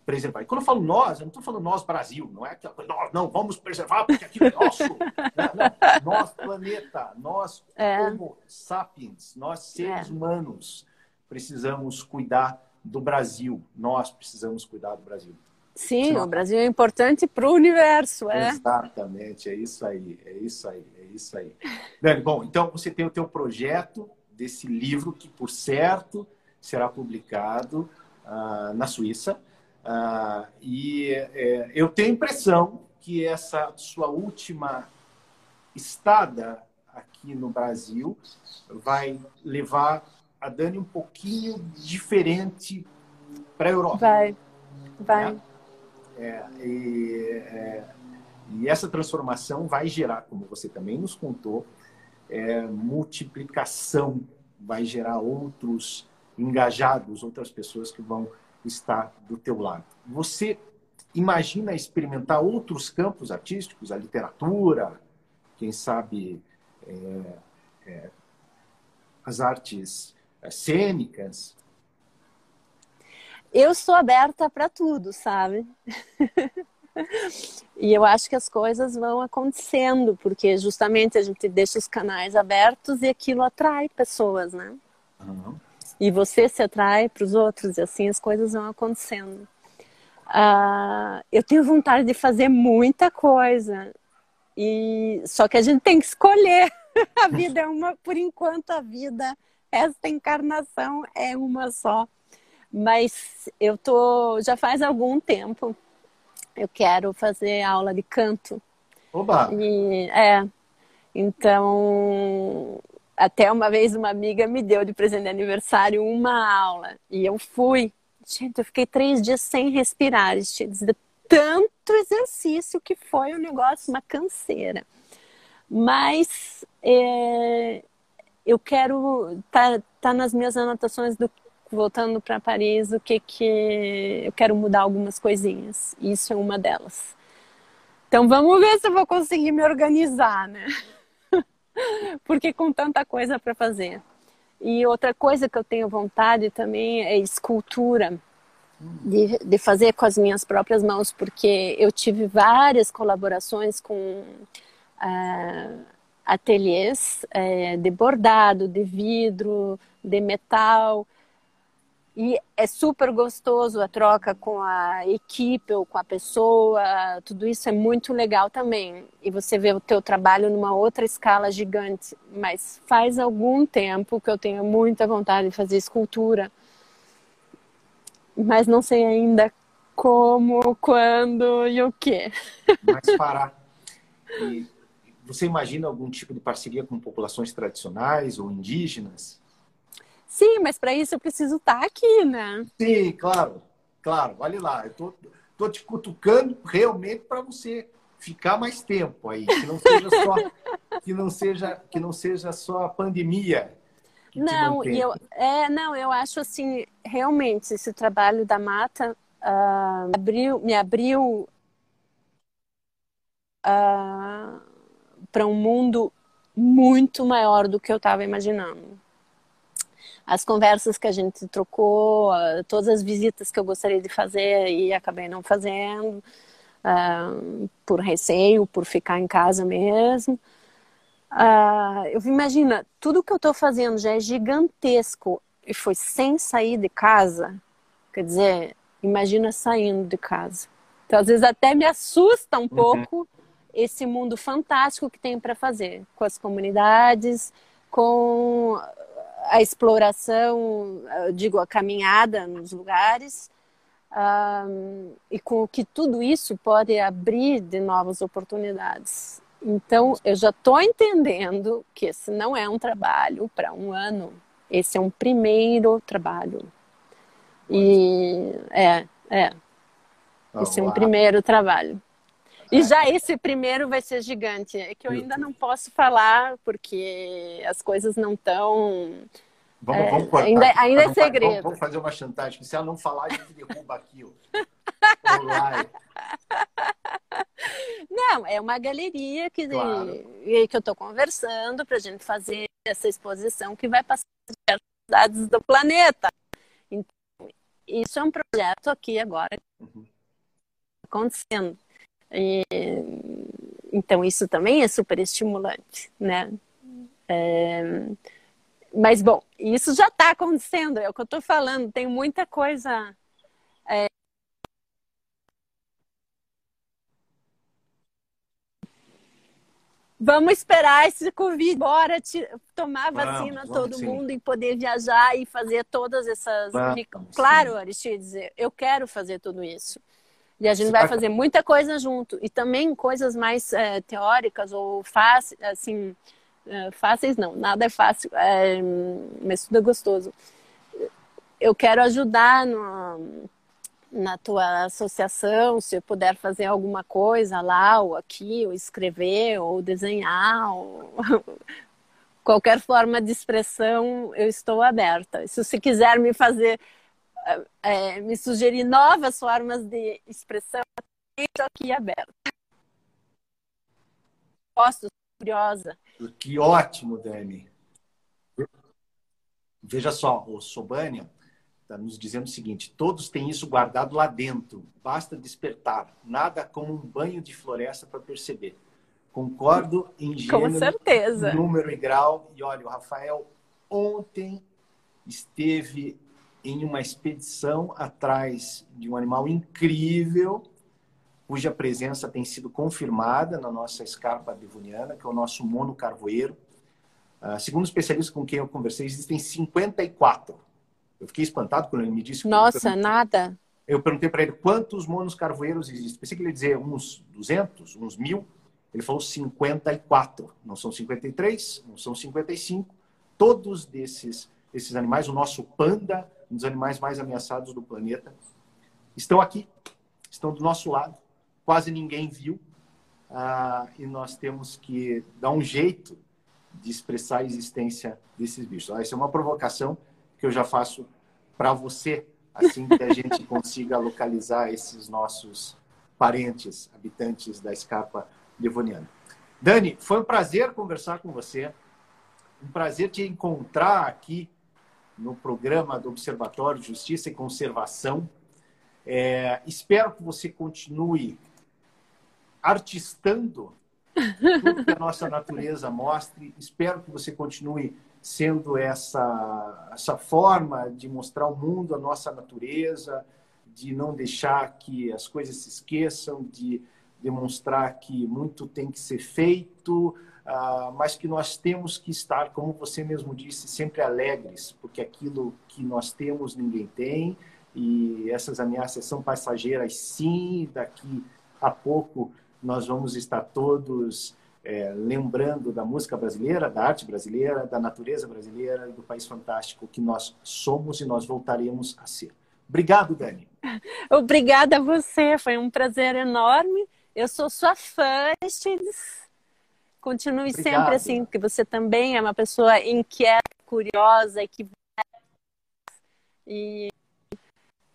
preservar. E quando eu falo nós, eu não estou falando nós Brasil, não é aquela coisa, nós não, vamos preservar porque aquilo é nosso. <laughs> não, nós, planeta, nós, é. como sapiens, nós, seres é. humanos, precisamos cuidar do Brasil. Nós precisamos cuidar do Brasil. Sim, Senão... o Brasil é importante para o universo, é. Exatamente, é isso aí, é isso aí, é isso aí. Bom, então você tem o teu projeto desse livro que, por certo, será publicado uh, na Suíça. Uh, e é, eu tenho a impressão que essa sua última estada aqui no Brasil vai levar a Dani um pouquinho diferente para a Europa. Vai, vai. É, e, é, e, essa transformação vai gerar, como você também nos contou, é, multiplicação, vai gerar outros engajados, outras pessoas que vão estar do teu lado. Você imagina experimentar outros campos artísticos, a literatura, quem sabe é, é, as artes é, cênicas? Eu sou aberta para tudo, sabe? <laughs> e eu acho que as coisas vão acontecendo, porque justamente a gente deixa os canais abertos e aquilo atrai pessoas, né? Uhum. E você se atrai para os outros, e assim as coisas vão acontecendo. Uh, eu tenho vontade de fazer muita coisa. E só que a gente tem que escolher. <laughs> a vida é uma, por enquanto a vida, esta encarnação é uma só. Mas eu tô já faz algum tempo. Eu quero fazer aula de canto. Oba. E é. Então, até uma vez uma amiga me deu de presente de aniversário uma aula e eu fui Gente, eu fiquei três dias sem respirar, de tanto exercício que foi um negócio, uma canseira. Mas é, eu quero tá, tá nas minhas anotações do voltando para Paris, o que que eu quero mudar algumas coisinhas. Isso é uma delas. Então vamos ver se eu vou conseguir me organizar, né? <laughs> Porque com tanta coisa para fazer. E outra coisa que eu tenho vontade também é escultura. De, de, fazer com as minhas próprias mãos, porque eu tive várias colaborações com uh, ateliês uh, de bordado, de vidro, de metal, e é super gostoso a troca com a equipe ou com a pessoa, tudo isso é muito legal também. E você vê o teu trabalho numa outra escala gigante. Mas faz algum tempo que eu tenho muita vontade de fazer escultura. Mas não sei ainda como, quando e o quê. Mas parar. E você imagina algum tipo de parceria com populações tradicionais ou indígenas? Sim, mas para isso eu preciso estar tá aqui, né? Sim, claro, claro. Olha lá, eu tô, tô te cutucando realmente para você ficar mais tempo aí, que não seja só <laughs> que não seja que não seja só a pandemia. Não, eu é não, eu acho assim realmente esse trabalho da mata uh, abriu, me abriu uh, ah, para um mundo muito maior do que eu estava imaginando as conversas que a gente trocou, todas as visitas que eu gostaria de fazer e acabei não fazendo, uh, por receio, por ficar em casa mesmo. Uh, eu imagina, tudo que eu estou fazendo já é gigantesco e foi sem sair de casa. Quer dizer, imagina saindo de casa. Então, às vezes até me assusta um uhum. pouco esse mundo fantástico que tem para fazer com as comunidades, com a exploração, digo, a caminhada nos lugares, um, e com o que tudo isso pode abrir de novas oportunidades. Então, eu já estou entendendo que esse não é um trabalho para um ano, esse é um primeiro trabalho. E é, é. Esse é um primeiro trabalho. E já esse primeiro vai ser gigante. É que eu ainda não posso falar porque as coisas não estão. Vamos, é, vamos cortar. Ainda, ainda é segredo. Vamos, vamos, fazer uma chantagem. Se ela não falar, a gente derruba aqui. Não, é uma galeria que, claro. que eu estou conversando para a gente fazer essa exposição que vai passar as cidades do planeta. Então, isso é um projeto aqui agora uhum. acontecendo. E, então, isso também é super estimulante, né? É, mas, bom, isso já está acontecendo, é o que eu estou falando, tem muita coisa. É, Vamos esperar esse Covid, bora tomar vacina vamos, todo vamos, mundo sim. e poder viajar e fazer todas essas. Vamos, claro, Aristides, eu quero fazer tudo isso. E a gente vai fazer muita coisa junto. E também coisas mais é, teóricas ou fáceis, assim, é, fáceis não, nada é fácil, é, mas tudo é gostoso. Eu quero ajudar no, na tua associação, se eu puder fazer alguma coisa lá ou aqui, ou escrever, ou desenhar, ou <laughs> qualquer forma de expressão, eu estou aberta. Se você quiser me fazer, é, me sugerir novas formas de expressão, aqui aberta. Posso, curiosa. Que ótimo, Dani. Veja só, o Sobânia está nos dizendo o seguinte: todos têm isso guardado lá dentro, basta despertar. Nada como um banho de floresta para perceber. Concordo em gênero, Com certeza. número e grau. E olha, o Rafael ontem esteve em uma expedição atrás de um animal incrível, cuja presença tem sido confirmada na nossa escarpa devoniana, que é o nosso mono carvoeiro. Uh, segundo especialistas com quem eu conversei, existem 54 eu fiquei espantado quando ele me disse. Nossa, eu nada. Eu perguntei para ele quantos monos carvoeiros existem. Pensei que ele ia dizer uns 200, uns mil. Ele falou 54. Não são 53, não são 55. Todos desses, desses animais, o nosso panda, um dos animais mais ameaçados do planeta, estão aqui, estão do nosso lado. Quase ninguém viu. Ah, e nós temos que dar um jeito de expressar a existência desses bichos. Ah, essa é uma provocação que eu já faço para você, assim que a gente <laughs> consiga localizar esses nossos parentes, habitantes da escapa devoniana. Dani, foi um prazer conversar com você, um prazer te encontrar aqui no programa do Observatório de Justiça e Conservação. É, espero que você continue artistando tudo que a nossa natureza mostre. Espero que você continue sendo essa, essa forma de mostrar ao mundo a nossa natureza, de não deixar que as coisas se esqueçam, de demonstrar que muito tem que ser feito, uh, mas que nós temos que estar, como você mesmo disse, sempre alegres, porque aquilo que nós temos ninguém tem e essas ameaças são passageiras, sim. Daqui a pouco nós vamos estar todos é, lembrando da música brasileira, da arte brasileira, da natureza brasileira, do país fantástico que nós somos e nós voltaremos a ser. Obrigado, Dani. <laughs> Obrigada a você, foi um prazer enorme. Eu sou sua fã, Aristides. Continue Obrigado. sempre assim, porque você também é uma pessoa inquieta, curiosa e que e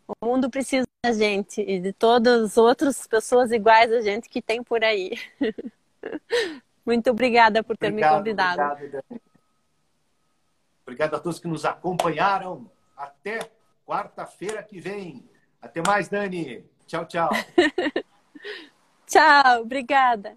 o mundo precisa da gente e de todas as outras pessoas iguais a gente que tem por aí. <laughs> Muito obrigada por ter obrigado, me convidado. Obrigado, obrigado a todos que nos acompanharam. Até quarta-feira que vem. Até mais, Dani. Tchau, tchau. <laughs> tchau, obrigada.